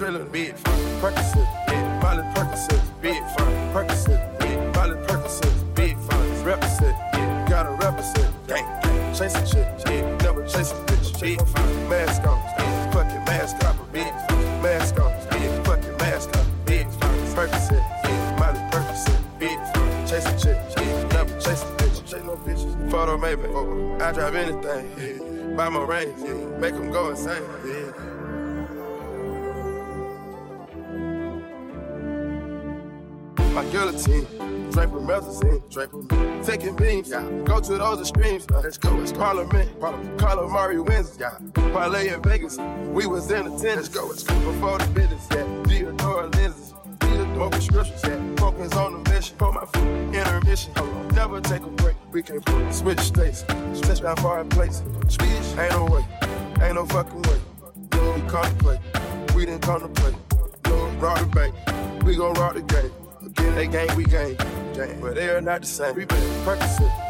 adrenaline, bitch. to those extremes. Let's go. Parliament, Parliament. Calamari wins. Yeah. Parlay in Vegas. We was in the tent. Let's go. it's cool. Before the business. Yeah. Theodore lenses. Smoking scriptures, yeah. Focus on the mission. Put my foot intermission. Never take a break. We can switch states. Switch my foreign place. Speech ain't no way. Ain't no fucking way. No, we contemplate. We didn't contemplate. No, rock the bank. We gon' rock the game. Again, they game, we game. But they are not the same. We been practicing.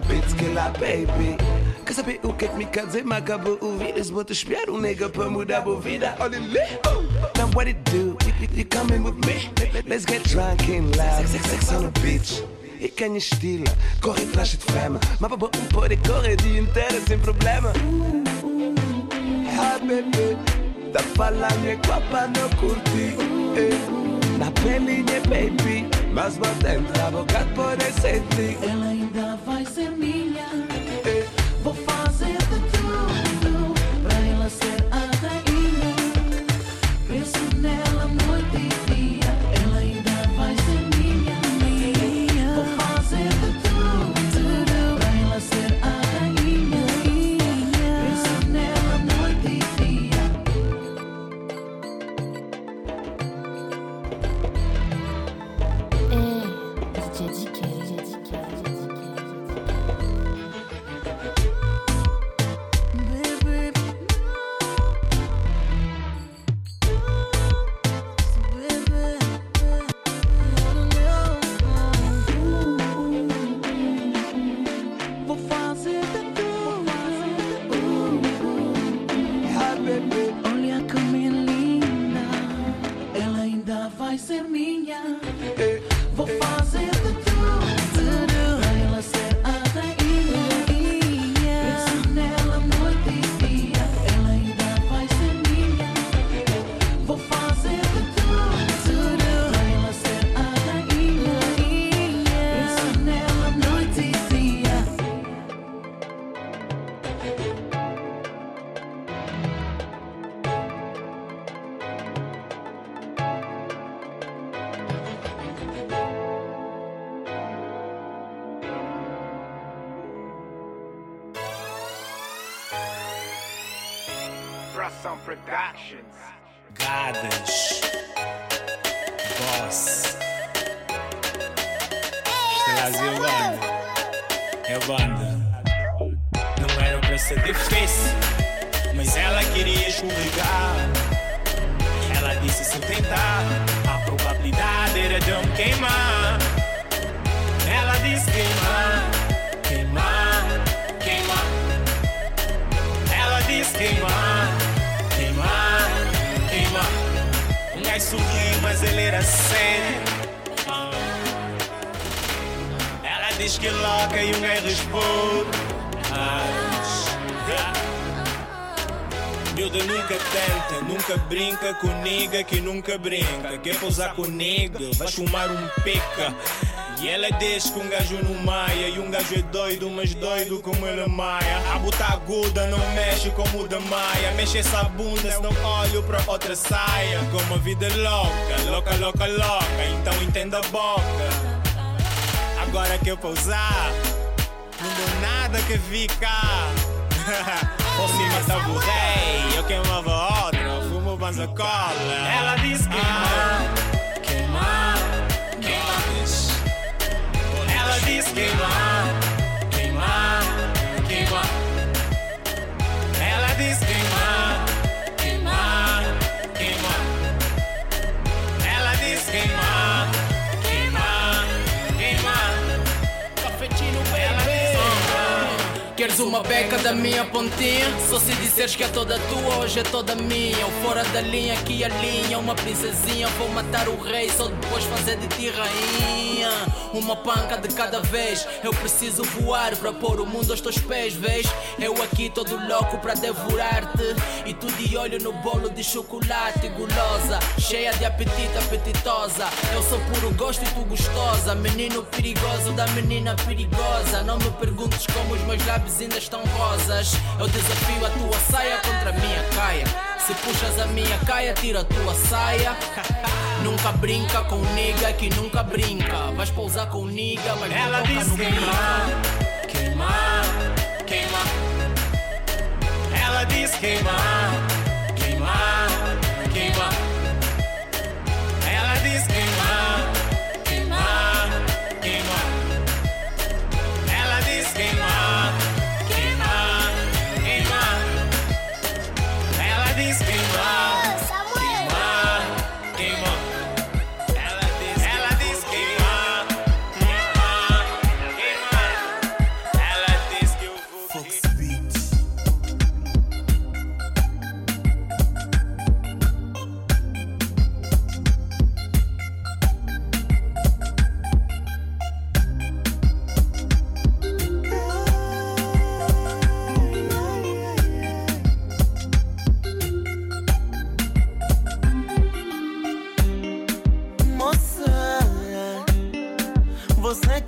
Que lá, baby. Quer saber o que é que me quer dizer? Mas acabou ouvir. Eles vão te espiar um nega para mudar a vida. Olha ali. Oh. Now what it do? You, coming with me? Let's get drunk and loud. Sex, sex, sex on the beach. E quem estila, corre atrás de fama. Mas para um pode correr o dia inteiro sem problema. Ah, bebê, tá falando é guapa, não curti. Eh, Na pelinha, baby, mas vou tentar boca poder sentir. Miúda nunca tenta, nunca brinca com nigga que nunca brinca. Quer pousar com nigga, vais fumar um pica. E ela diz que um gajo não maia E um gajo é doido, mas doido como ele maia. A bota aguda não mexe como o da maia. Mexe essa bunda, senão olho pra outra saia. Como a vida é louca, louca, louca, louca Então entenda a boca. Agora que eu pousar Não deu nada que ficar Por cima salvo o rei, eu queimava outra, fumo banza cola. Ela diz que ah, queimar, queimar, queimar. Ela diz queimar. Uma beca da minha pontinha? Só se disseres que é toda tua, hoje é toda minha. Ou fora da linha, aqui a linha. Uma princesinha, vou matar o rei, só depois fazer de ti rainha. Uma panca de cada vez. Eu preciso voar para pôr o mundo aos teus pés, vês? Eu aqui todo louco para devorar-te. E tu de olho no bolo de chocolate, gulosa. Cheia de apetite, apetitosa. Eu sou puro gosto e tu gostosa. Menino perigoso da menina perigosa. Não me perguntes como os meus lábios ainda estão rosas. Eu desafio a tua saia contra a minha caia. Se puxas a minha caia, tira a tua saia. nunca brinca com nigga que nunca brinca. Vais pousar com nigga, mas Ela não no queimar, queimar, queimar. Ela diz queimar, queimar, queimar.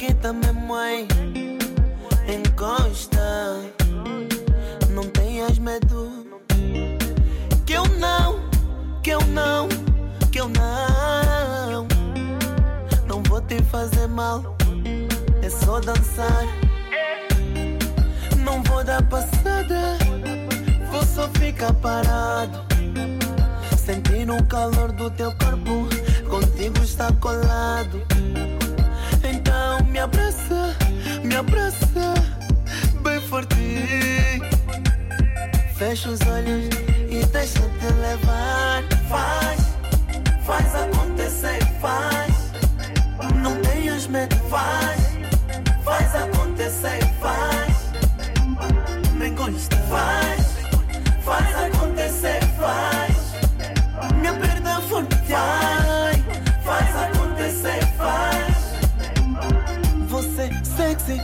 Que também mãe encosta. Não tenhas medo. Que eu não, que eu não, que eu não. Não vou te fazer mal. É só dançar. Não vou dar passada. Vou só ficar parado. Sentindo o calor do teu corpo, contigo está colado. Então me abraça, me abraça, bem forte. Fecha os olhos e deixa te levar. Faz, faz acontecer, faz. Não tenhas medo, faz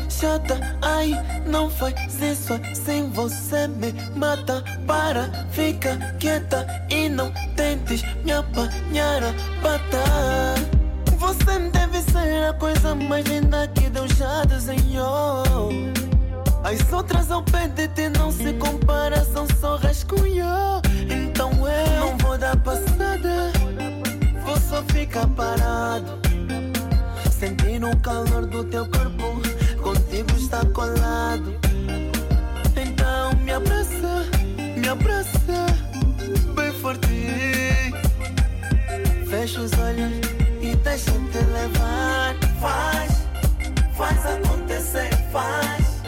chata, ai, não faz isso assim, você me mata. Para, fica quieta e não tentes me apanhar a pata. Você deve ser a coisa mais linda que Deus já desenhou. As outras ao pé de ti não se compara, são só rascunho. Então eu não vou dar passada, vou só ficar parado. Sentindo o calor do teu corpo, contigo está colado. Então me abraça, me abraça, bem forte. Fecha os olhos e deixa te levar. Faz, faz acontecer, faz.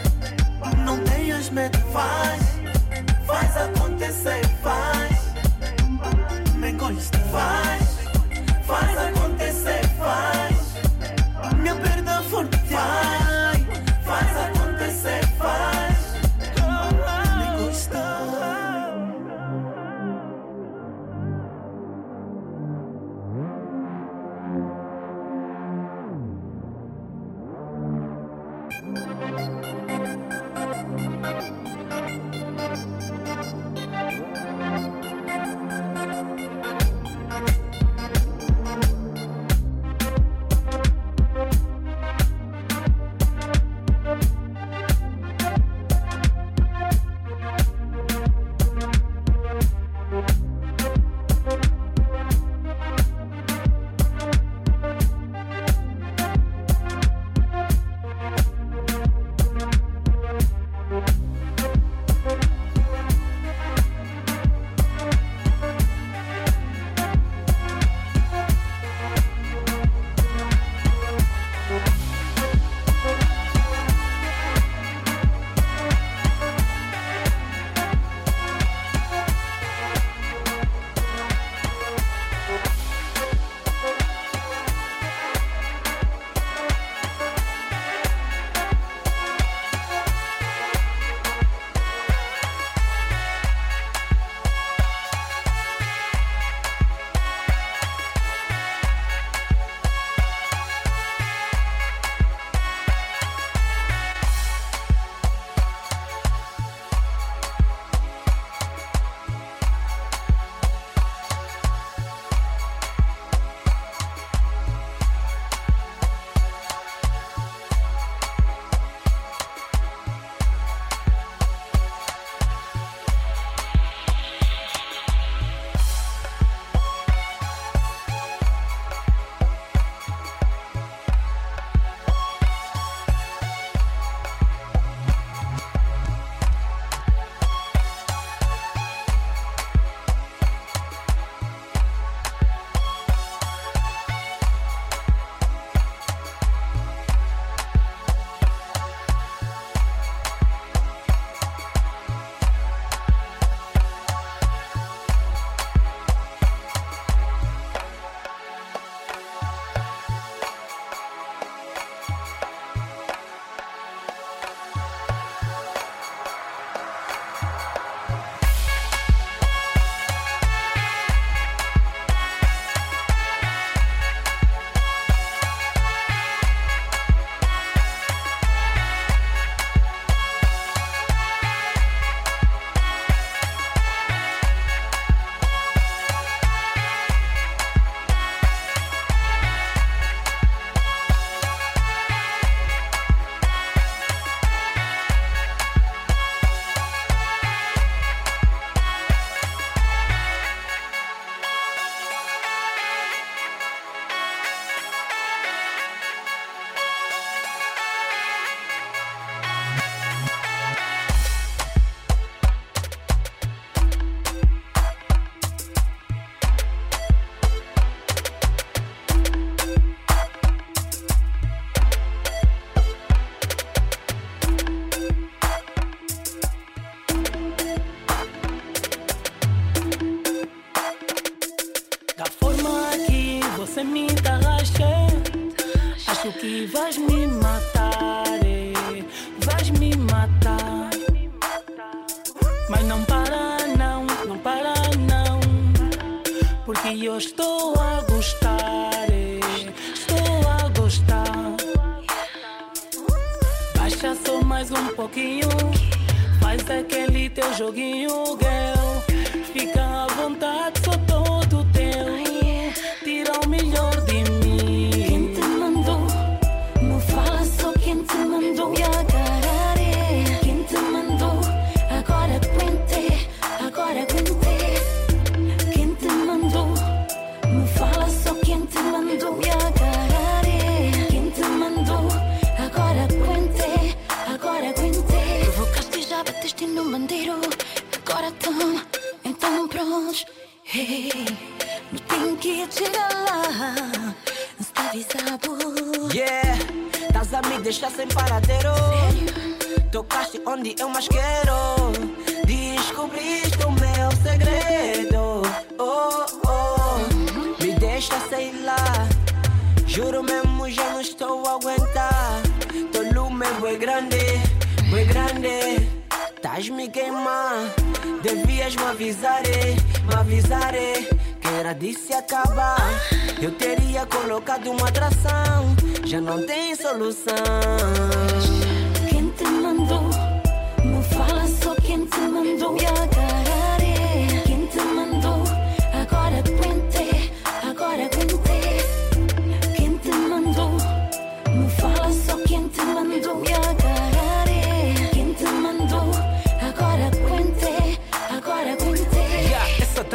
Não tenhas medo, faz, faz acontecer, faz. Me encosta, faz, faz acontecer,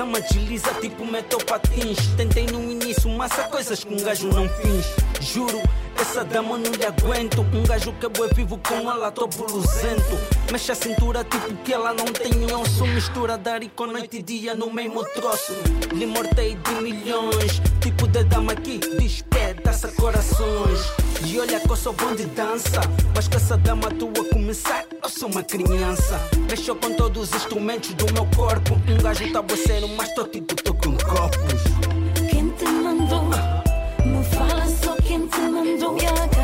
dama desliza tipo metal patins. Tentei no início, mas há coisas que um gajo não fiz. Juro, essa dama não lhe aguento. Um gajo que é bué vivo com ela, tô buluzento. Mexe a cintura tipo que ela não tem osso. Mistura dar com noite e dia no mesmo troço. Lhe mortei de milhões. Tipo de dama que despedaça corações. E olha que eu sou bom de dança. Mas com essa dama tua começar, eu sou uma criança. Mexeu com todos os instrumentos do meu corpo. Um gajo tá boceiro, mas tô tipo, tô com copos. Quem te mandou? Me fala só quem te mandou.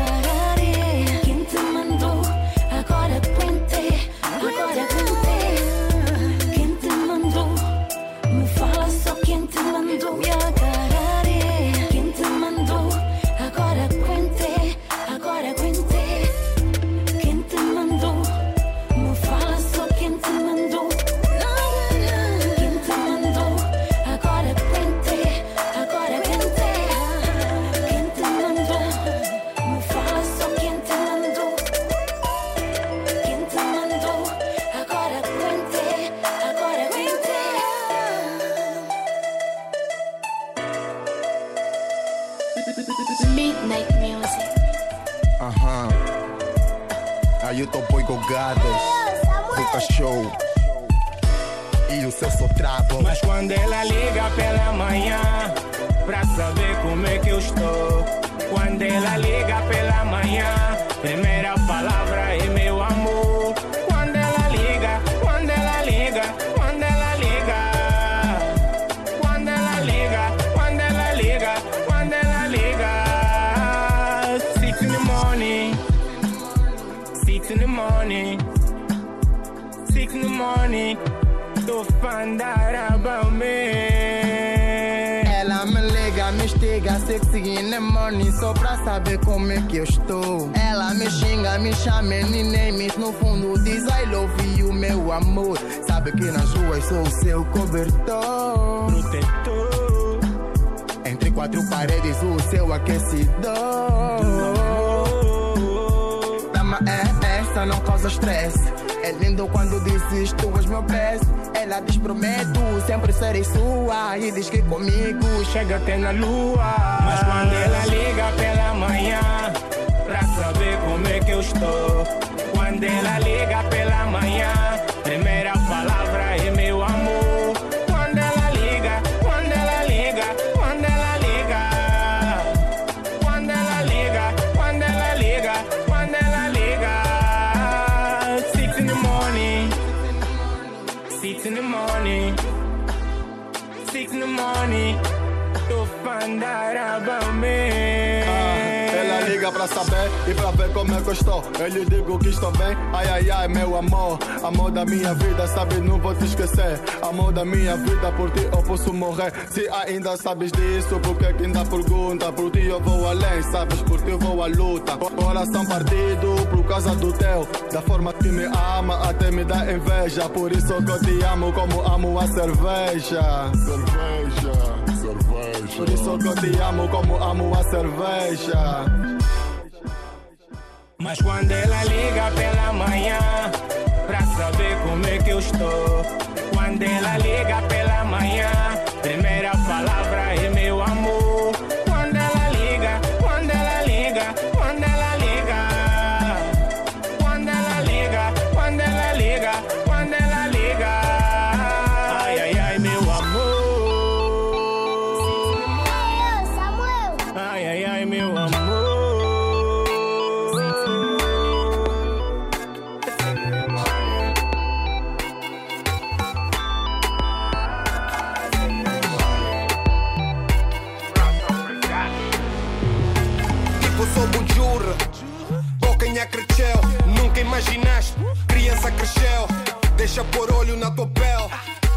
Tô boi gadas do cachorro. E o seu só travo. Mas quando ela liga pela manhã Pra saber como é que eu estou Quando ela liga pela manhã Primeira palavra é morning Só pra saber como é que eu estou. Ela me xinga, me chama any names No fundo diz I love you, meu amor. Sabe que nas ruas sou o seu cobertor. Protetor Entre quatro paredes o seu aquecidor Dama é essa, não causa estresse É lindo quando dizes tu és meu best Ela diz prometo, sempre serei sua E diz que comigo chega até na lua. Mas quando ela liga pela manhã, pra saber como é que eu estou. Quando ela liga pela manhã, About me. liga pra saber e pra ver como é que eu estou. Eu lhe digo que estou bem, ai ai ai, meu amor. Amor da minha vida, sabe, não vou te esquecer. Amor da minha vida, por ti eu posso morrer. Se ainda sabes disso, por que ainda pergunta? Por ti eu vou além, sabes, por ti eu vou à luta. Coração partido por causa do teu. Da forma que me ama, até me dá inveja. Por isso que eu te amo como amo a. Cerveja, cerveja. Por isso que eu te amo como amo a cerveja. Mas quando ela liga pela manhã Pra saber como é que eu estou Quando ela liga pela manhã Primeira Deixa pôr olho na tua pele.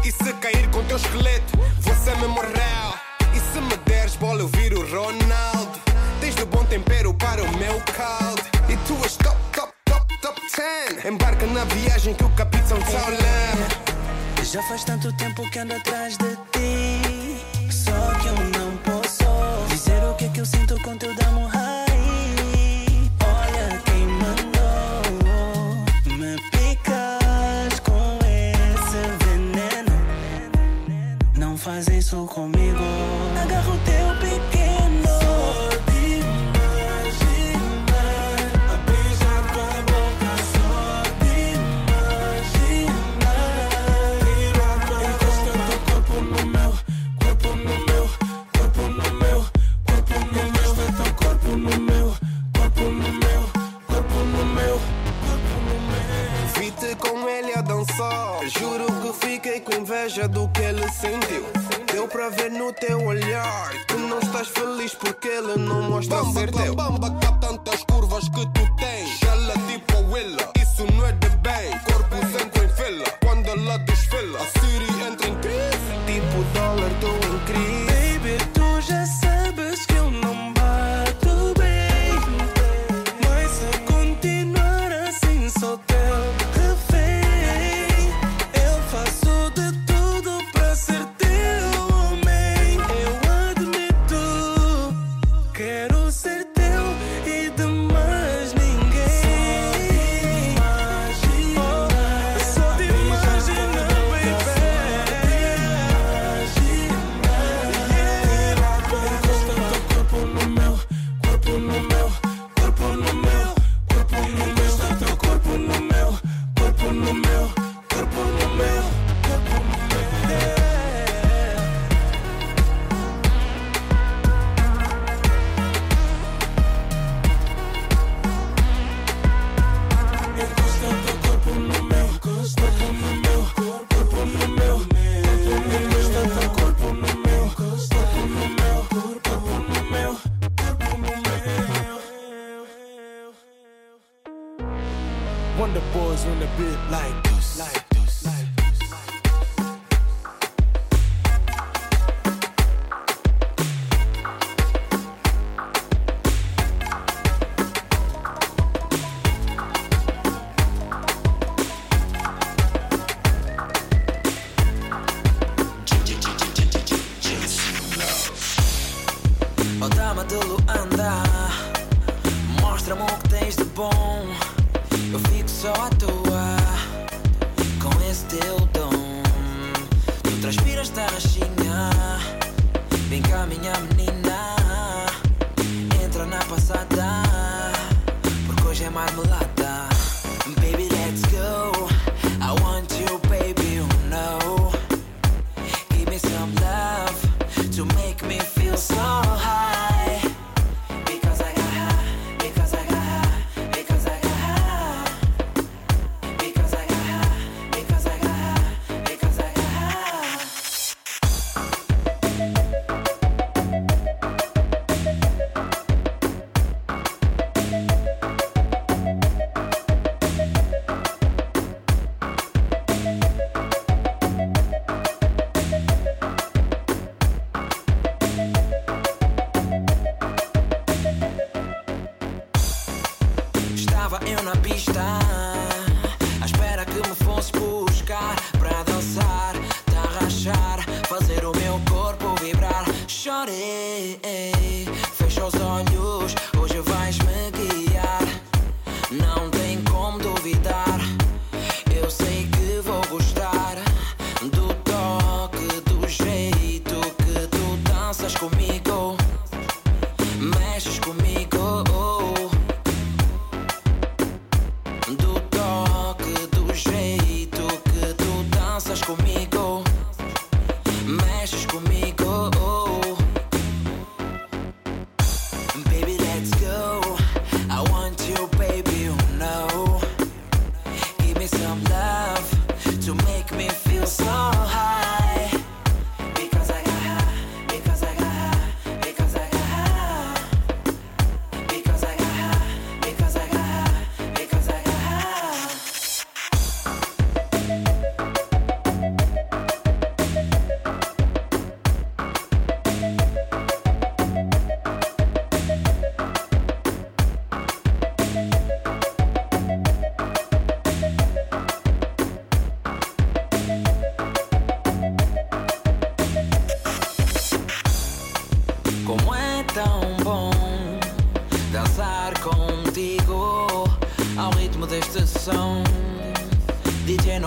E se cair com teu esqueleto, você me morreu. E se me deres bola, eu viro Ronaldo. Tens de bom tempero para o meu caldo. E tu és top, top, top, top 10. Embarca na viagem que o capitão tá olhando. Já faz tanto tempo que ando atrás de ti. Só que eu não posso dizer o que é que eu sinto com teu faz isso comigo. Agarra o teu pequeno. Só de imaginar a beijar tua boca. Só de imaginar. Encosta teu corpo no meu, corpo no meu, corpo no meu, corpo no meu. Encosta teu corpo no meu, corpo no meu, corpo no meu, corpo no meu. Vi-te com ele a dançar. Fiquei com inveja do que ele sentiu. Deu pra ver no teu olhar que não estás feliz porque ele não mostra ser teu. Bamba, cá tantas curvas que tu tens. Ela tipo a Willa,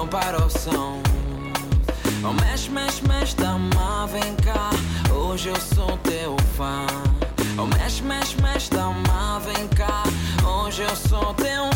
para o som. Oh, mexe, mexe, mexe, da tá má, vem cá. Hoje eu sou teu fã. Oh, mexe, mexe, mexe, da tá má, vem cá. Hoje eu sou teu fã.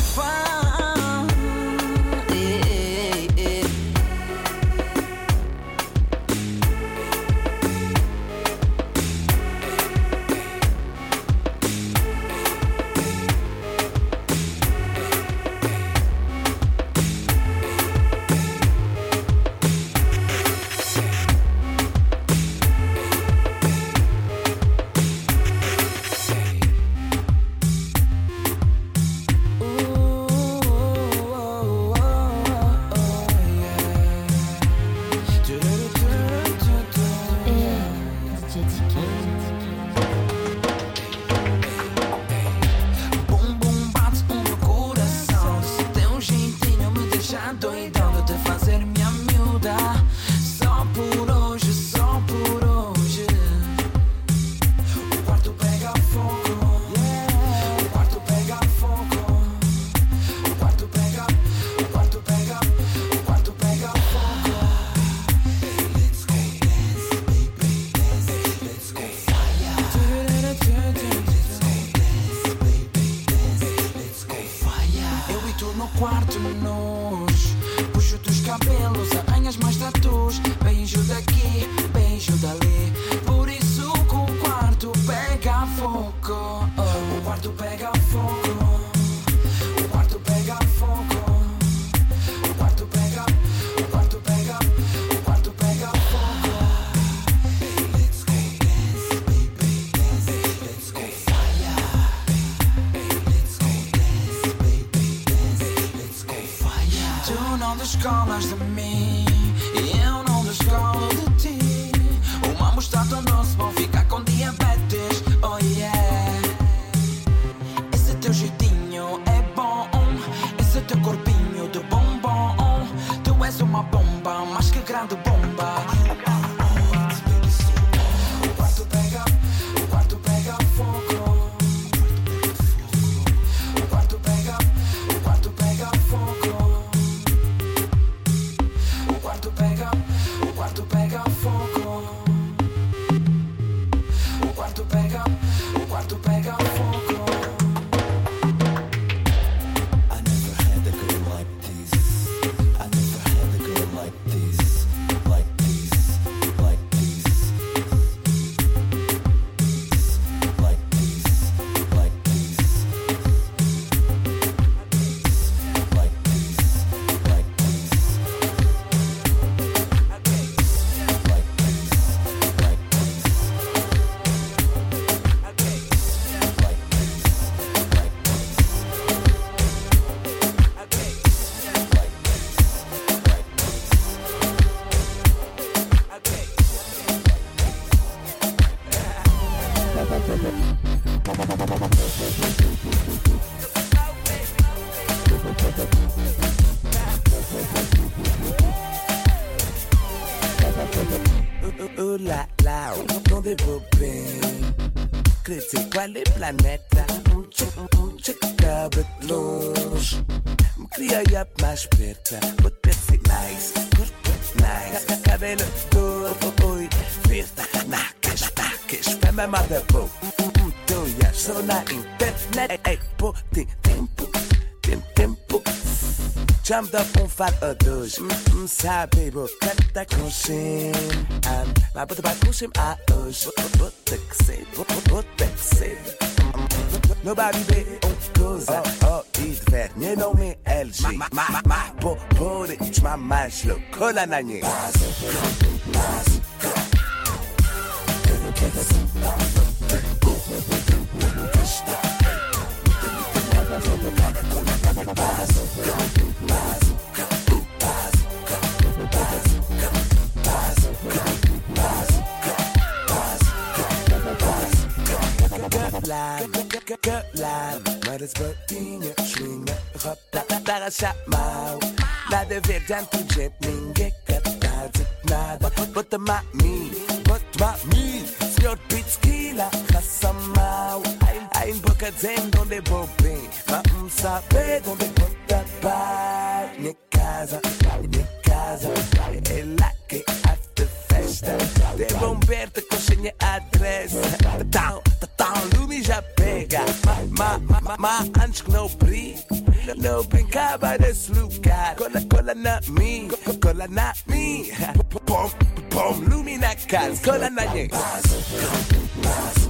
la la, entendez-vous bien Critique pas les planètes, checada longe Me queria ir mais perto, vou ter ser nice, Cabelo dor, oi, verde, na caixa, tá, que está mamada boa Tu e a na internet, ei, pô, tem tempo, tem tempo Jump up on fat a doge Mm-mm, sabe bota com shim ma bota ba com a hoje Bota que sei, Nobody be on coisa Oh, oh, it ver, nie me LG Ma, ma, ma, ma, bo, bo, de, ma, ma, shlo, kola Bazooka, bazooka But my me, but my me, snort beats killer. Zeng on the bobe. Sabe beg on the pota ba Nye casa, nye casa E la che after festa. Devo un berto con scegne Tá, tá, tá, lumi já pega. Ma, ma, ma, ma, antes que não briga Não brincava desse lugar. Cola, cola na mim, cola na mim Pom, pom, lumi na casa Cola na nhe Passo,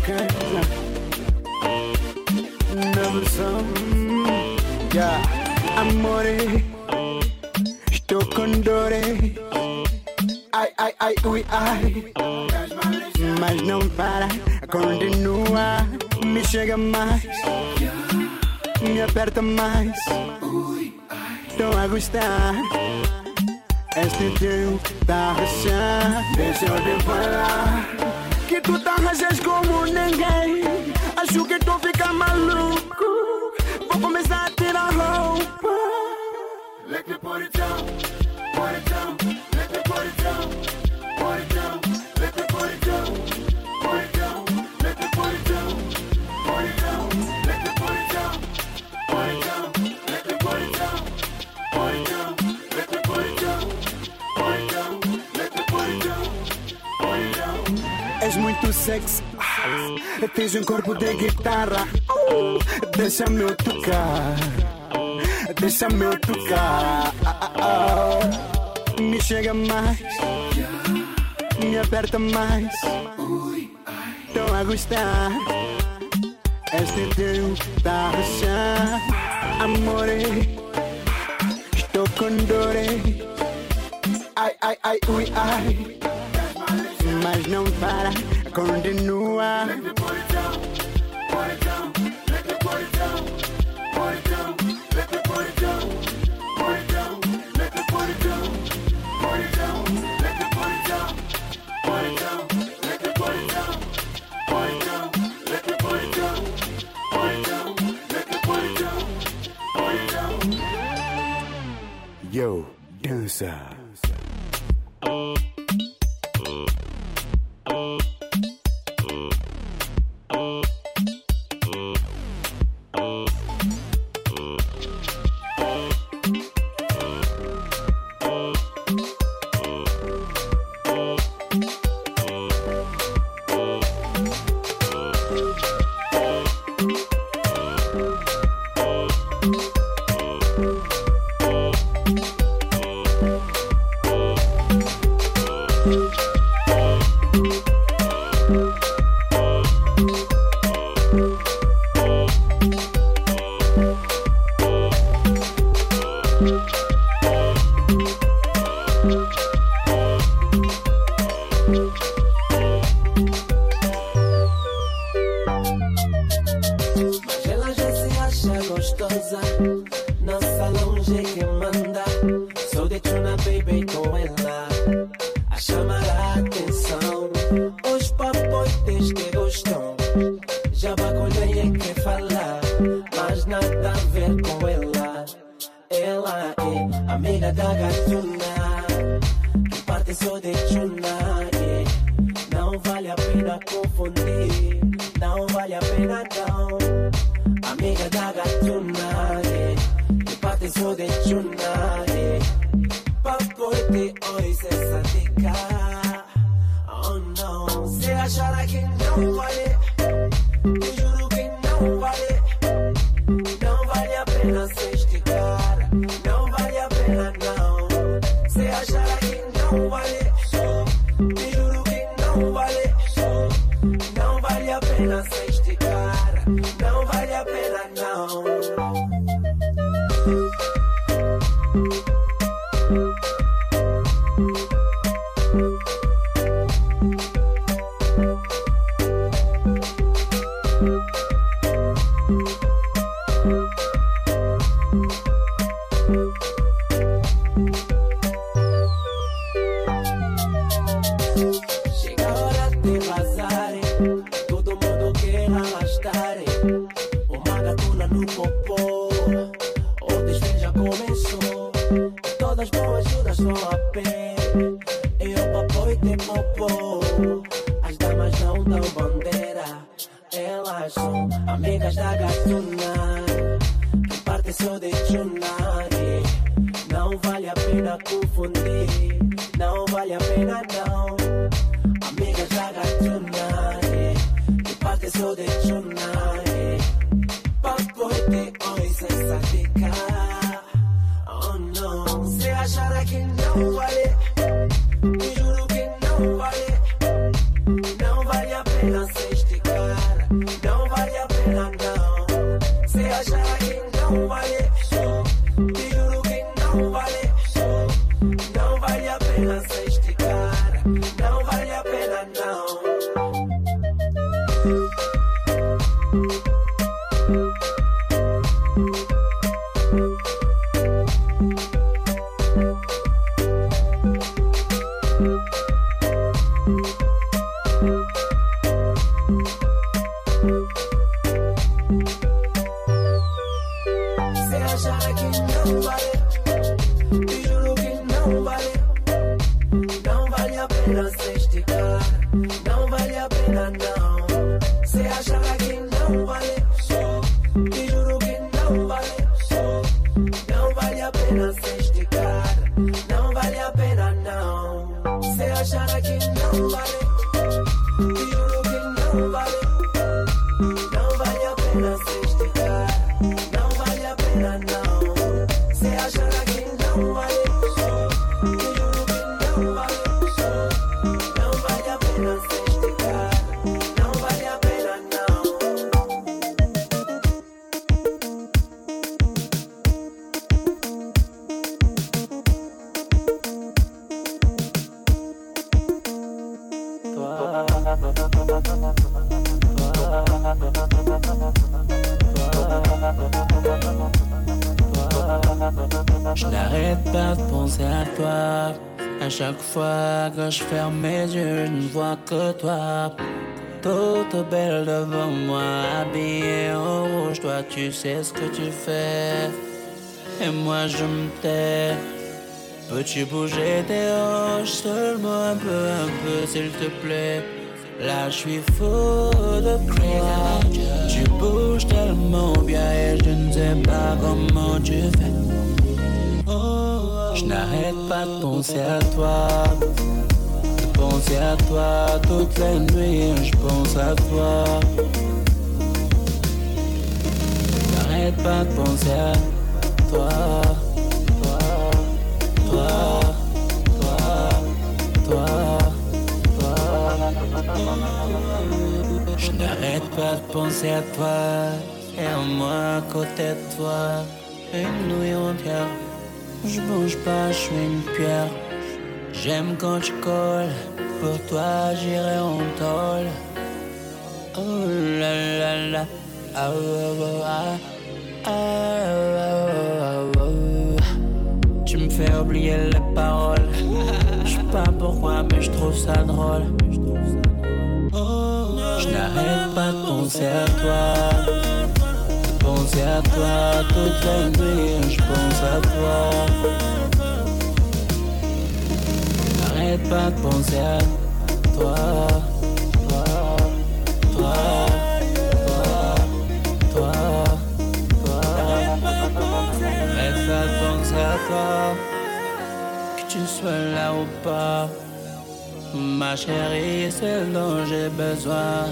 venga na casa Never some Yeah. Amore Estou com dore Ai, ai, ai, ui, ai. Mas não para Continua. Me chega mais. Me aperta mais. Estou a gostar. Este teu tá a rachar. Deixa eu te falar Que tu tá rachas como ninguém. Acho que tu fica maluco Um corpo de guitarra. Deixa-me eu tocar. Deixa-me eu tocar. Me chega mais. Me aperta mais. Estou a gostar. Este teu tá a Amore. Estou com dore Ai, ai, ai, ui, ai. Mas não para, Kurundinua. Make. fois que je ferme mes yeux, je ne vois que toi. Toute belle devant moi, habillée en rouge, toi tu sais ce que tu fais. Et moi je me tais. Peux-tu bouger tes hanches seulement un peu, un peu s'il te plaît? Là je suis fou de toi. Tu bouges tellement bien et je ne sais pas comment tu fais. Oh, oh. Je n'arrête pas pensais à toi. Je pensais à toi toute la nuit, je pense à toi. J'arrête pas de penser à toi. Toi, toi, toi, toi, toi. Je n'arrête pas de penser à toi. Et à moi à côté de toi, une nuit entière je bouge pas, je suis une pierre. J'aime quand tu colles. Pour toi, j'irai en tôle. Oh la la la. Ah, oh, oh, ah. Ah, oh, oh, oh. Tu me fais oublier les paroles. Je sais pas pourquoi, mais je trouve ça drôle. Je n'arrête pas de penser à toi. Penser à toi toute la nuit, je pense à toi. N'arrête pas de penser à toi. Toi, toi, toi, toi, toi. N'arrête pas de penser à toi. Que tu sois là ou pas. Ma chérie, celle dont j'ai besoin.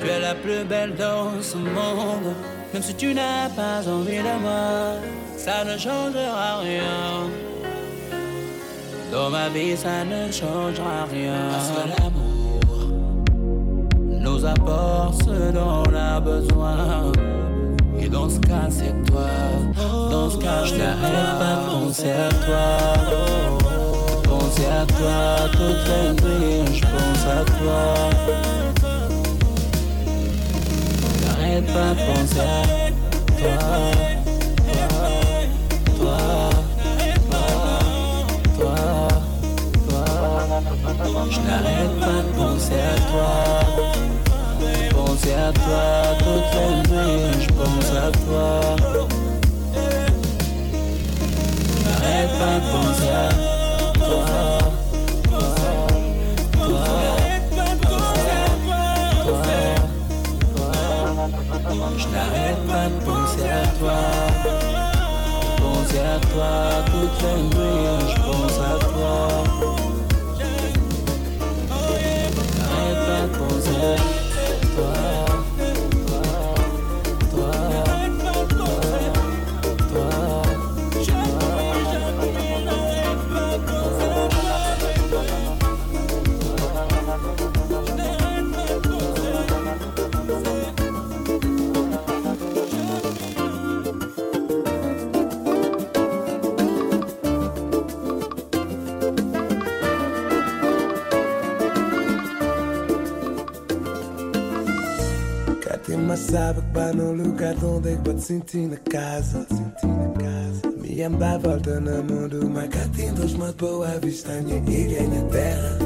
Tu es la plus belle dans ce monde. Même si tu n'as pas envie de moi, ça ne changera rien. Dans ma vie, ça ne changera rien. Parce que l'amour nous apporte ce dont on a besoin. Et dans ce cas, c'est toi. Dans ce cas, je n'arrête pas de penser à toi. Penser à toi toute la nuit, je pense à toi. N'arrête pas de penser à toi. Toi, toi, toi, toi. Je n'arrête pas de penser à toi. Penser à toi toute la nuit, je pense à toi. N'arrête pas de penser à toi. Je n'arrête pas de penser à toi. Penser à toi toute la nuit, je pense à toi. Sabe que vai no lugar onde é que pode sentir na casa. Me amba a volta na mão do tem dois modos boa vista, minha ilha minha terra.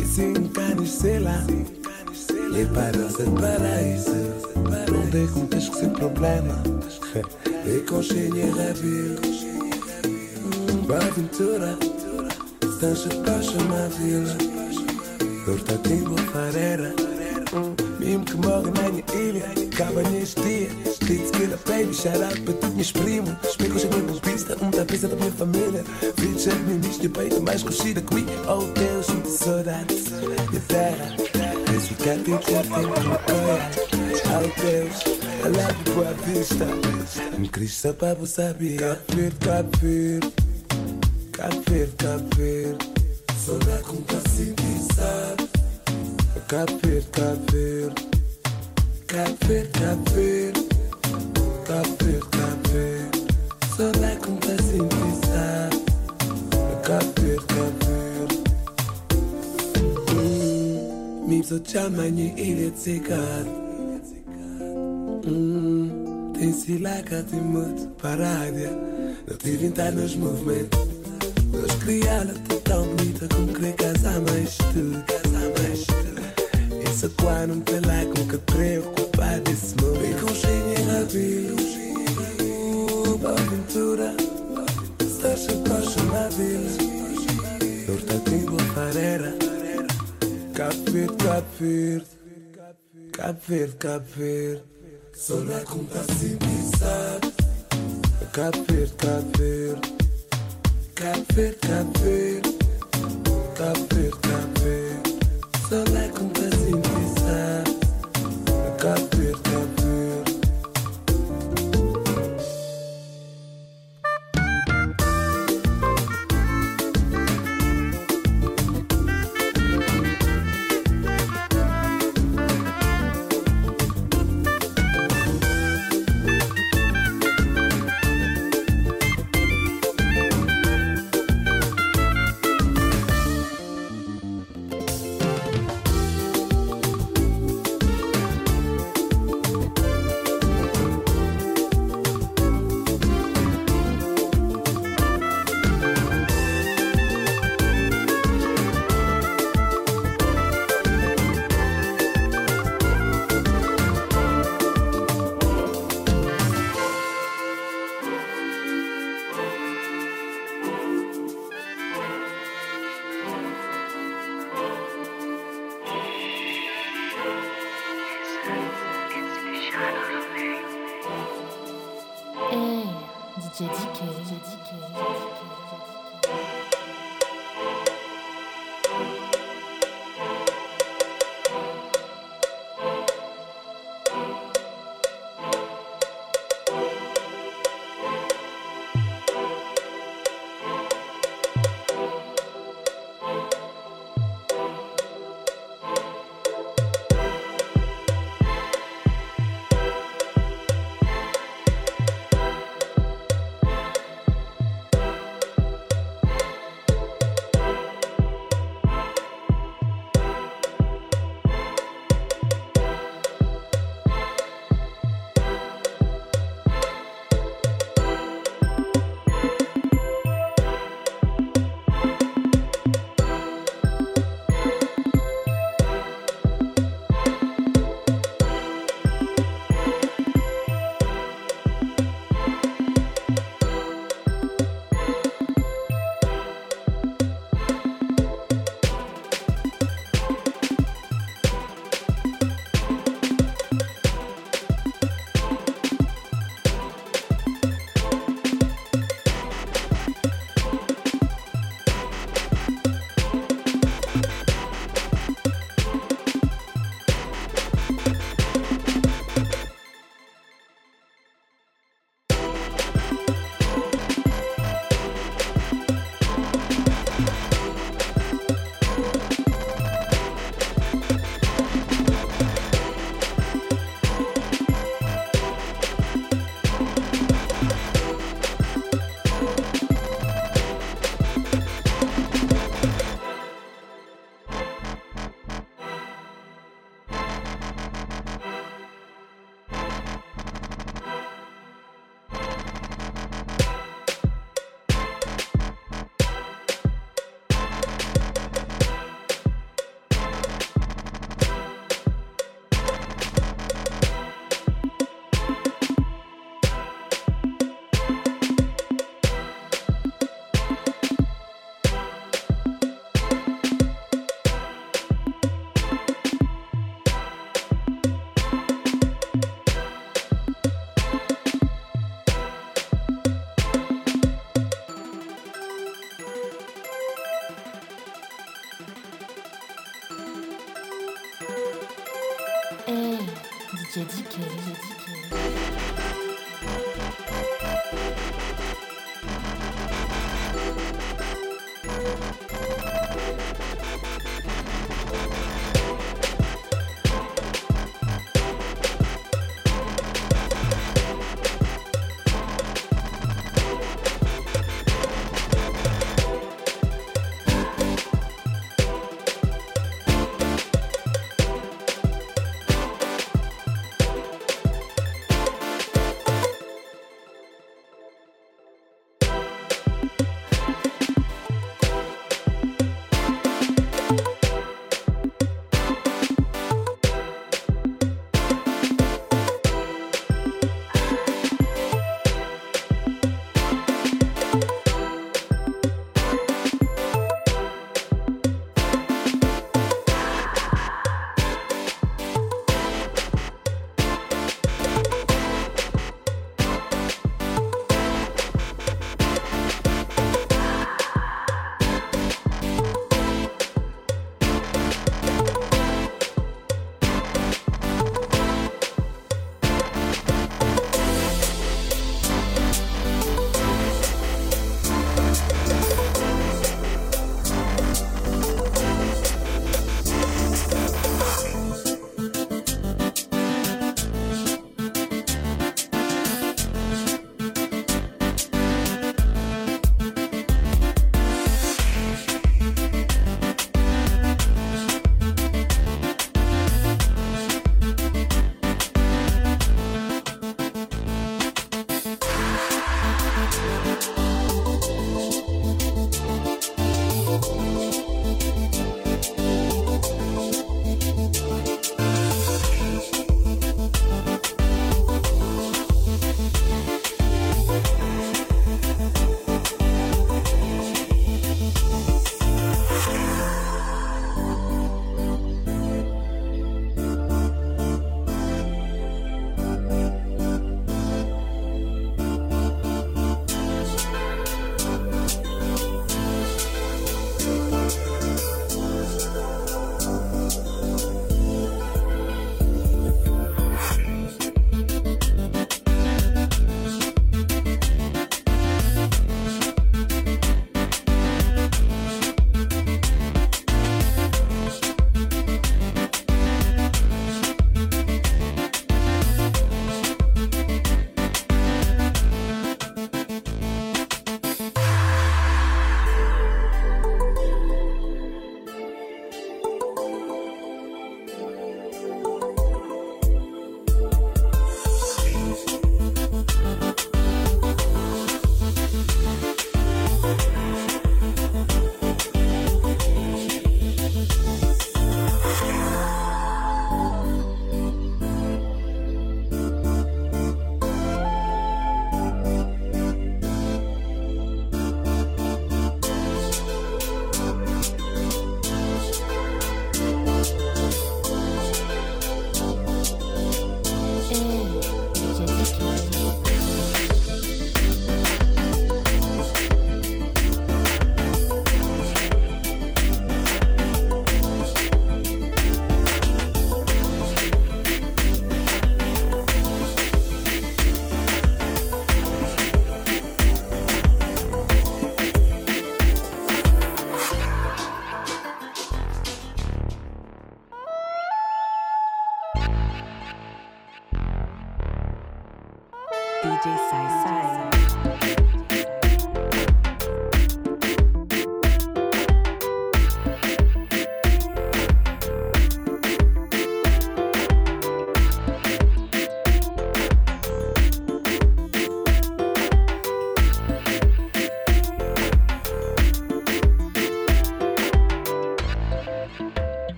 E se encanes, sei lá. E para ser paraíso. Onde é que não tens que ser problema? E com e rabio. Boa aventura. Estás a paixão vila. Dorta tem boa fareira. Mesmo que morre na minha ilha, acaba neste dia. Que da baby, shout out para todos meus primos. Explico hoje a minha pista, um da pista da minha família. Vídeo cheio de mim, de peito mais conhecida que we. Oh Deus, sinto saudades. Minha terra, tens ficar tem que ter tempo no coia. Oh Deus, I love you, boa vista. Um Cristo para você saber. Cabo Verde, Cabo Verde. Cabo Verde, Cabo Verde. Cabo Verde, Cabo Verde. Só lá com paciente, sabe? Cabo Verde, Cabo Verde. Hum, Me só chama minha ilha de secado. Hum, tem silaca, tem muito parádia. Não tive entrar nos movimentos. Deus criá-la, tão bonita como querer casar mais tu, casar mais tu. Isso quando não te lá com que preocupar desse mundo. E com cheio em rabilo. Boa aventura. Estás a apaixonar vila. Dorta tem boa fareira. Cabo Verde, Cabo Verde. Cabo Verde, Cabo Verde. Só lá com paciente, sabe? Cabo Verde, Cabo Verde.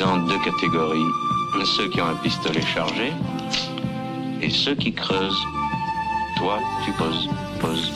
en deux catégories, ceux qui ont un pistolet chargé et ceux qui creusent. Toi, tu poses, poses,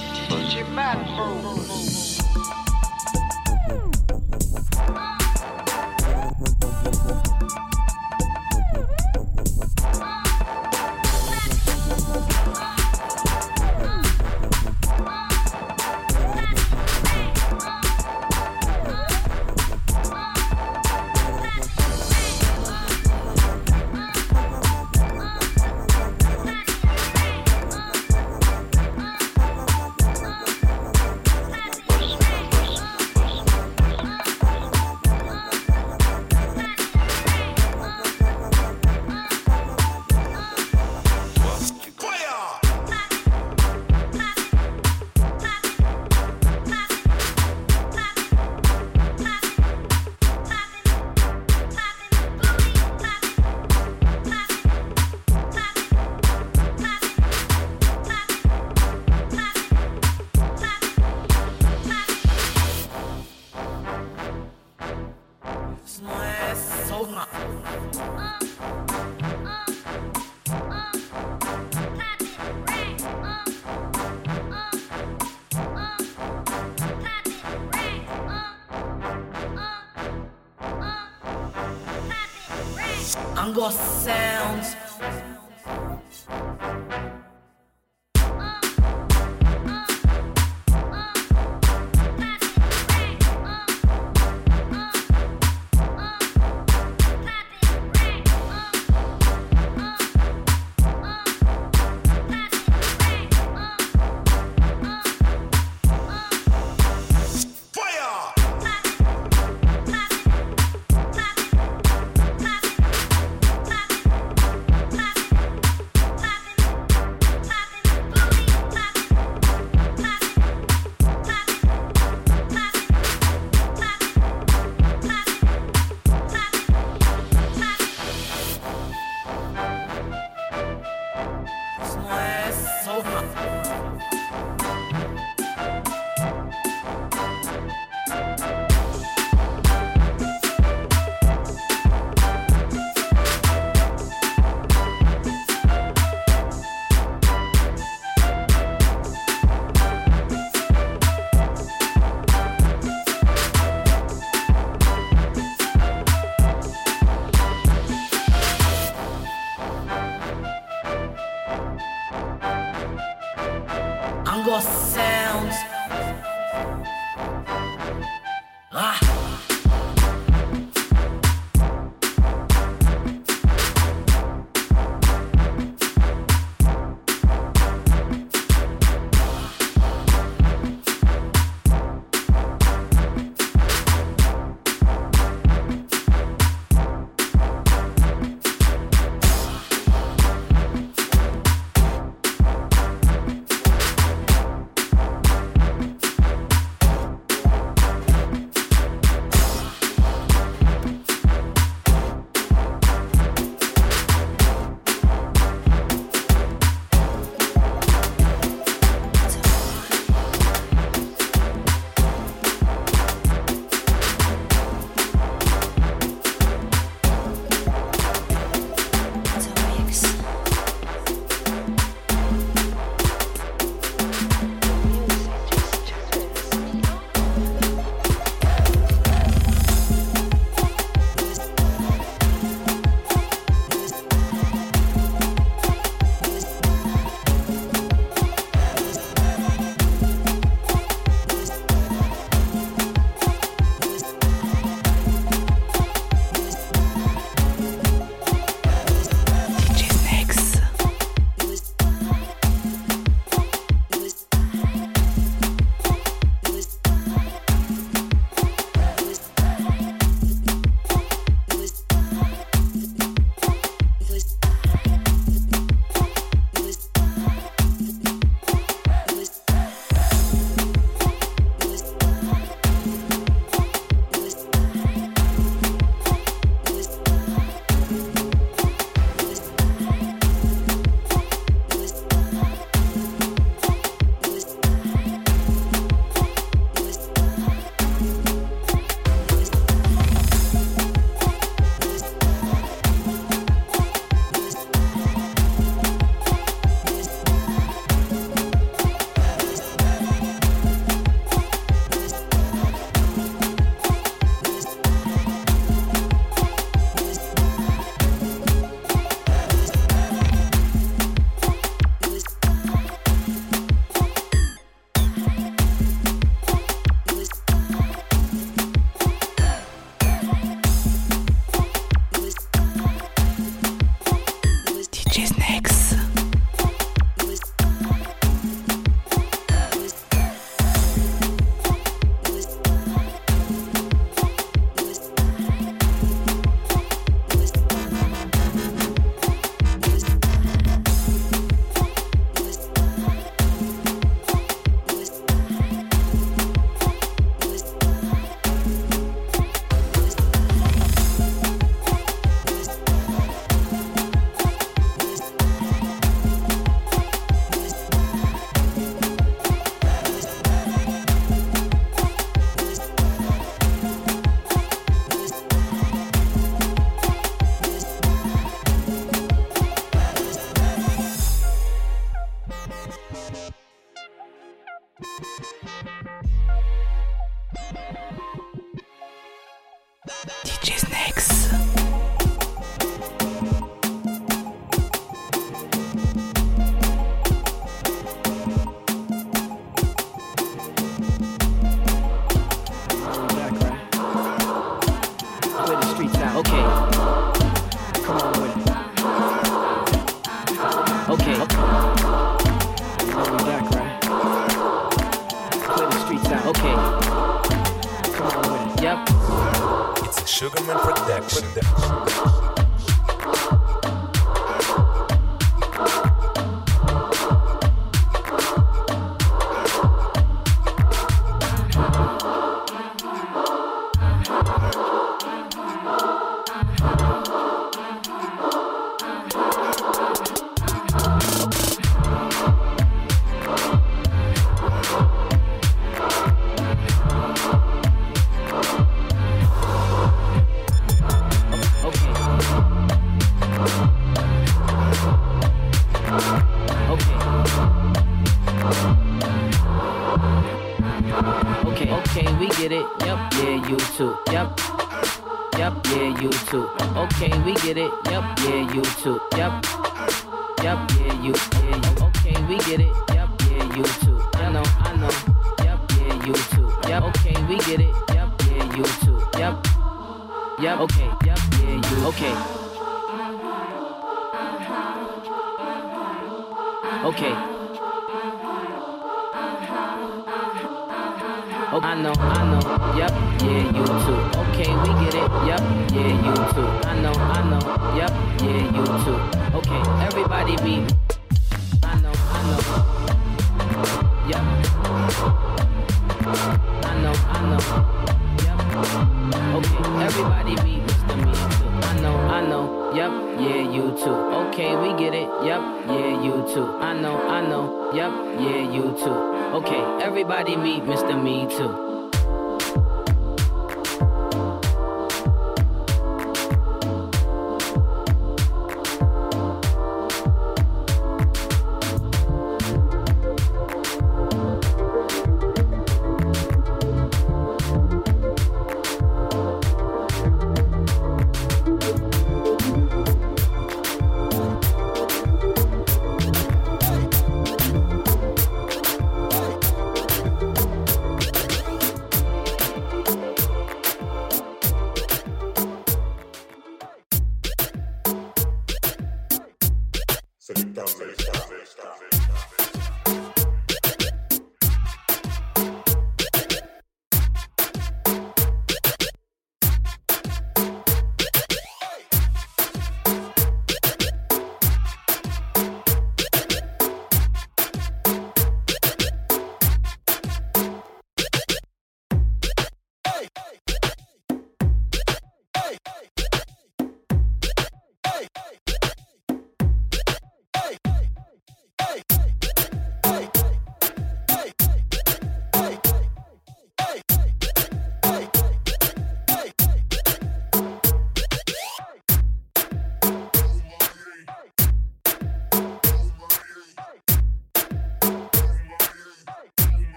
selecta, selecta, selecta, selecta.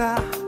나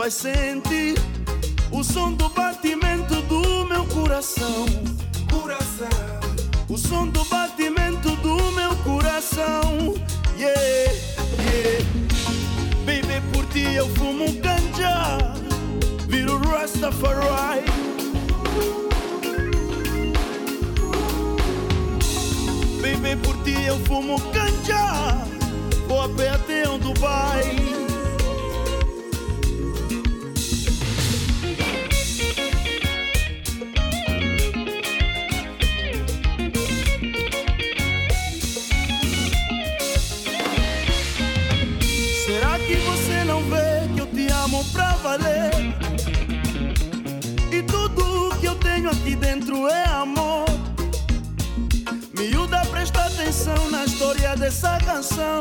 vai sentir o som do batimento do meu coração. Coração. O som do batimento do meu coração. Yeah, yeah. Baby, por ti eu fumo um viro Rastafari. Baby, por ti eu fumo canja, vou a pé até um Dubai. dentro é amor. Miúda, presta atenção na história dessa canção.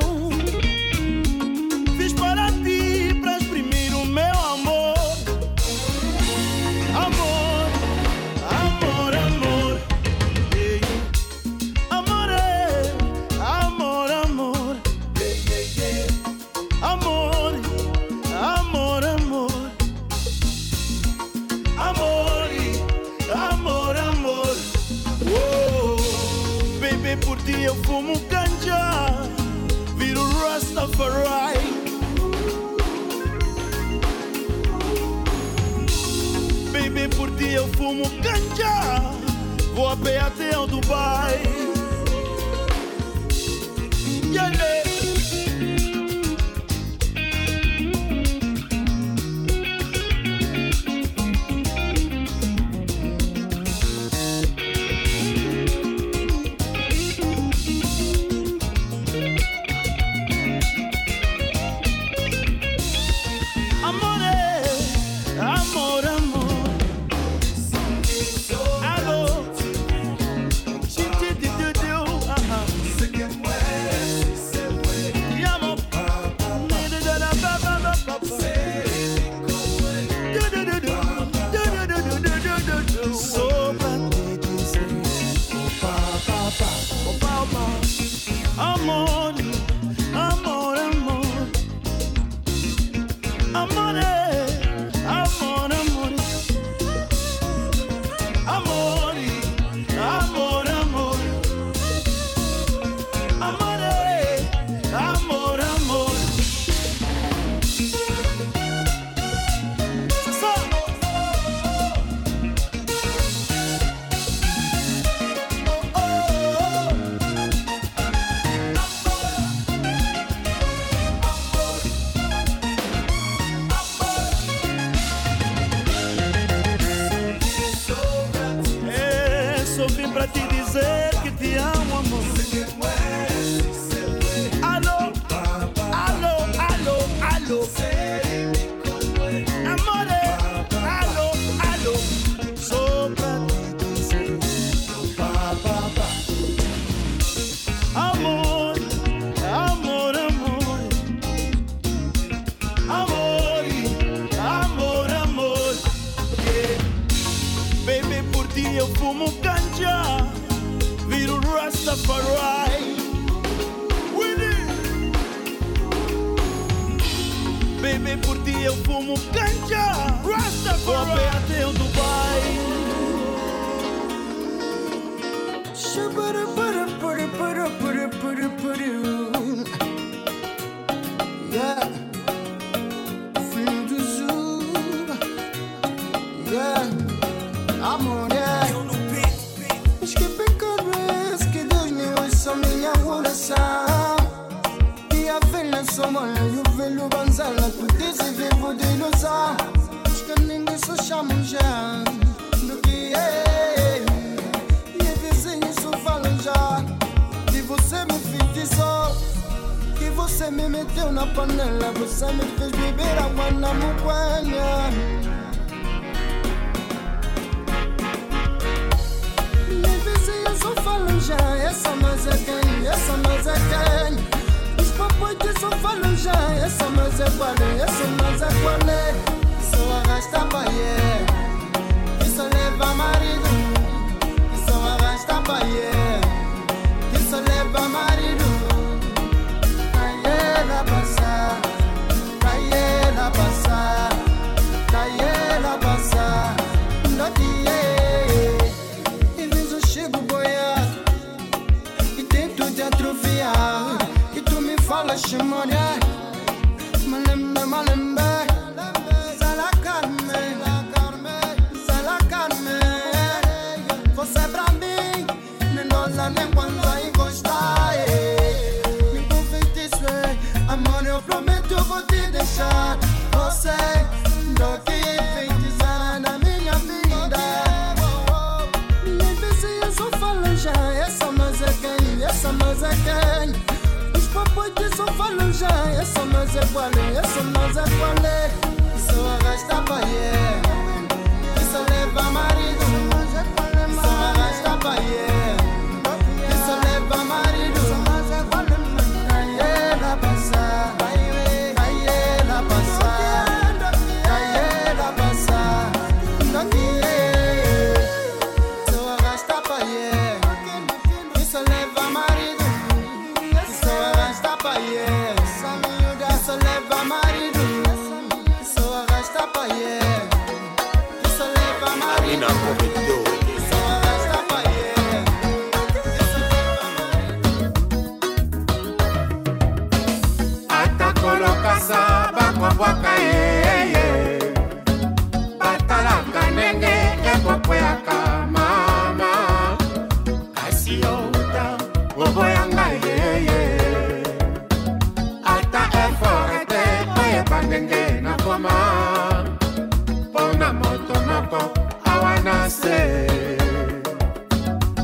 Se.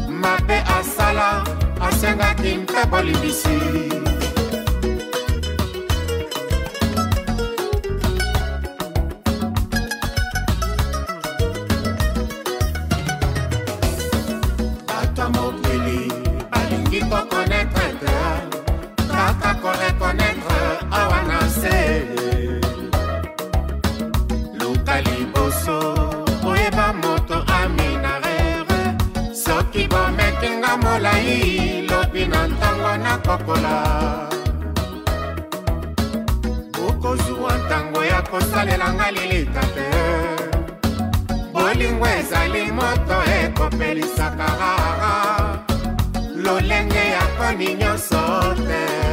Mabe asala asengaki mpe bolimbisi kokola. Bokozwa ntango ya kosalela nga lilita te. Bolingo ezali moto ekopelisaka rara. Lolenge ya koni nyonso te.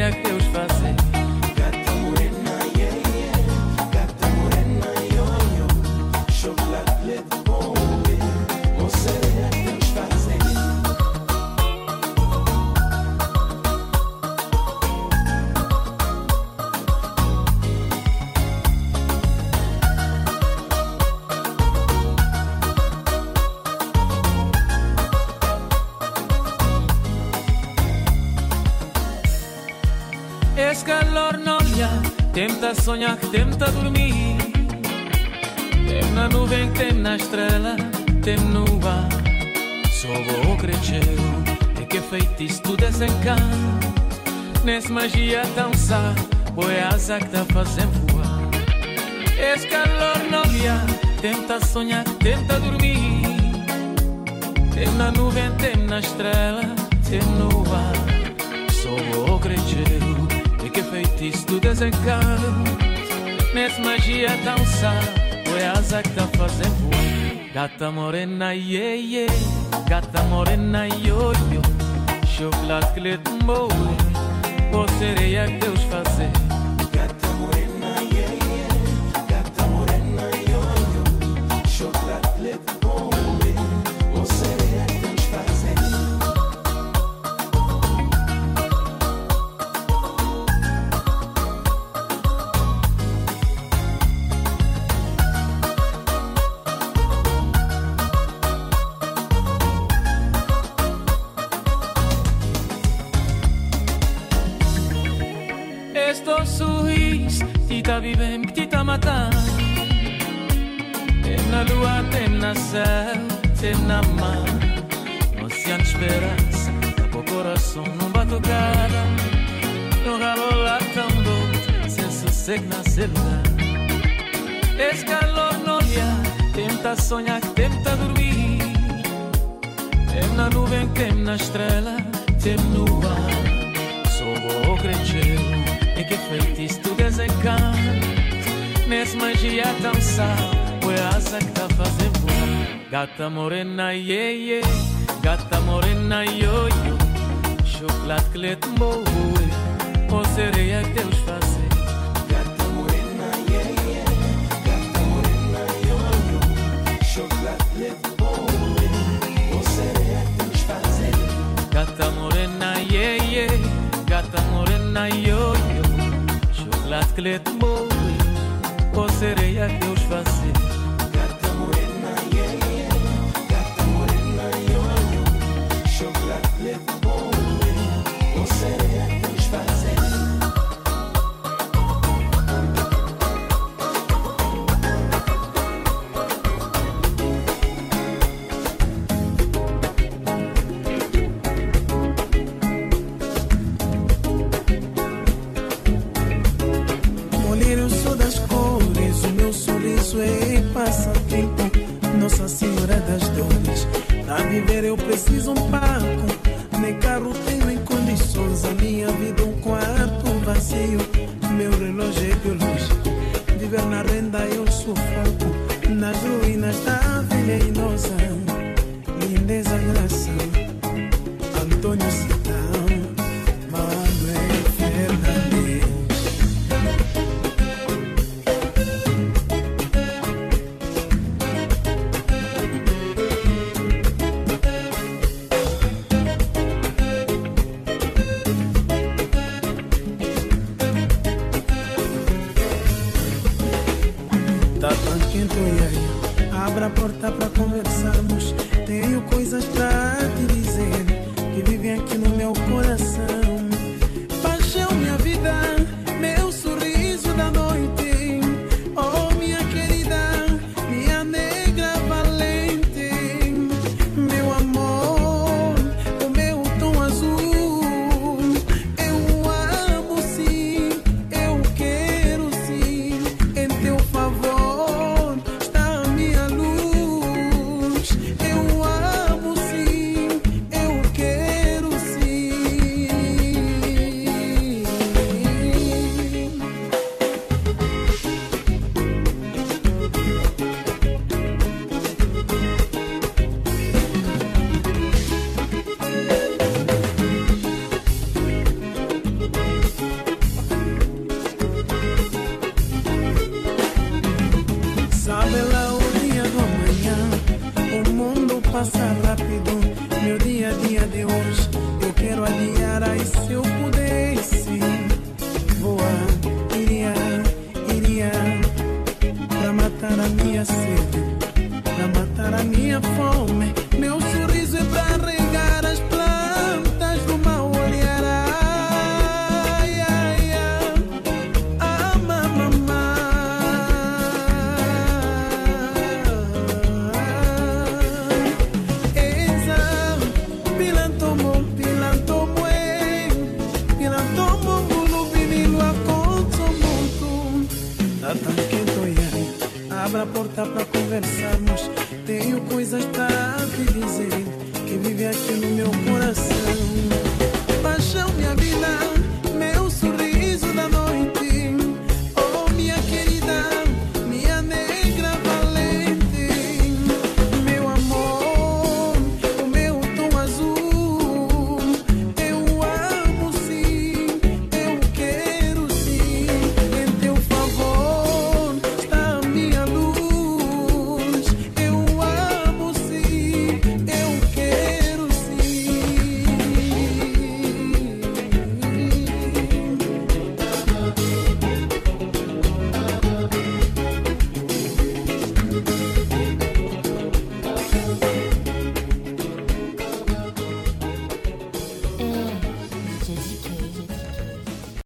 Sereia que Deus sonhar, tenta dormir. Tem na nuvem, tem na estrela, tem no ar. Só vou crescer, é que feitiço tu desencana. Nessa magia dançar, foi a asa que tá fazendo voar. Esse calor não olha, tenta sonhar, tenta dormir. Tem na nuvem, tem na estrela, tem no ar. Só vou crescer, é que feitiço tu desencana. Nessa magia dançar, foi a asa que tá fazendo. Gata morena, yeah, yeah. Gata morena, yo, yo. Chocolate que lhe tomou. Ou sereia que Deus fazer. Gata morena, yeah. Gata morena, yo, yo. Chocolate que lhe. segna calor Escalor noia, tenta sonhar, tenta dormir. Tem na nuvem, tem na estrela, tem no ar. Sou o crecheiro e que feitiço tu desencar. Nesse magia tão sal, foi asa que tá fazendo voar. Gata morena, yeah, yeah. Gata morena, yo, yo. Chocolate que lhe tomou, ou sereia que Deus faz. aquele amor, ou sereia que eu hora das dores. Pra viver eu preciso um paco, Nem carro tenho, nem condições. A minha vida um quarto vazio. Meu relógio é biológico. Viver na renda eu sufoco. Nas ruínas da velha e lindeza graça.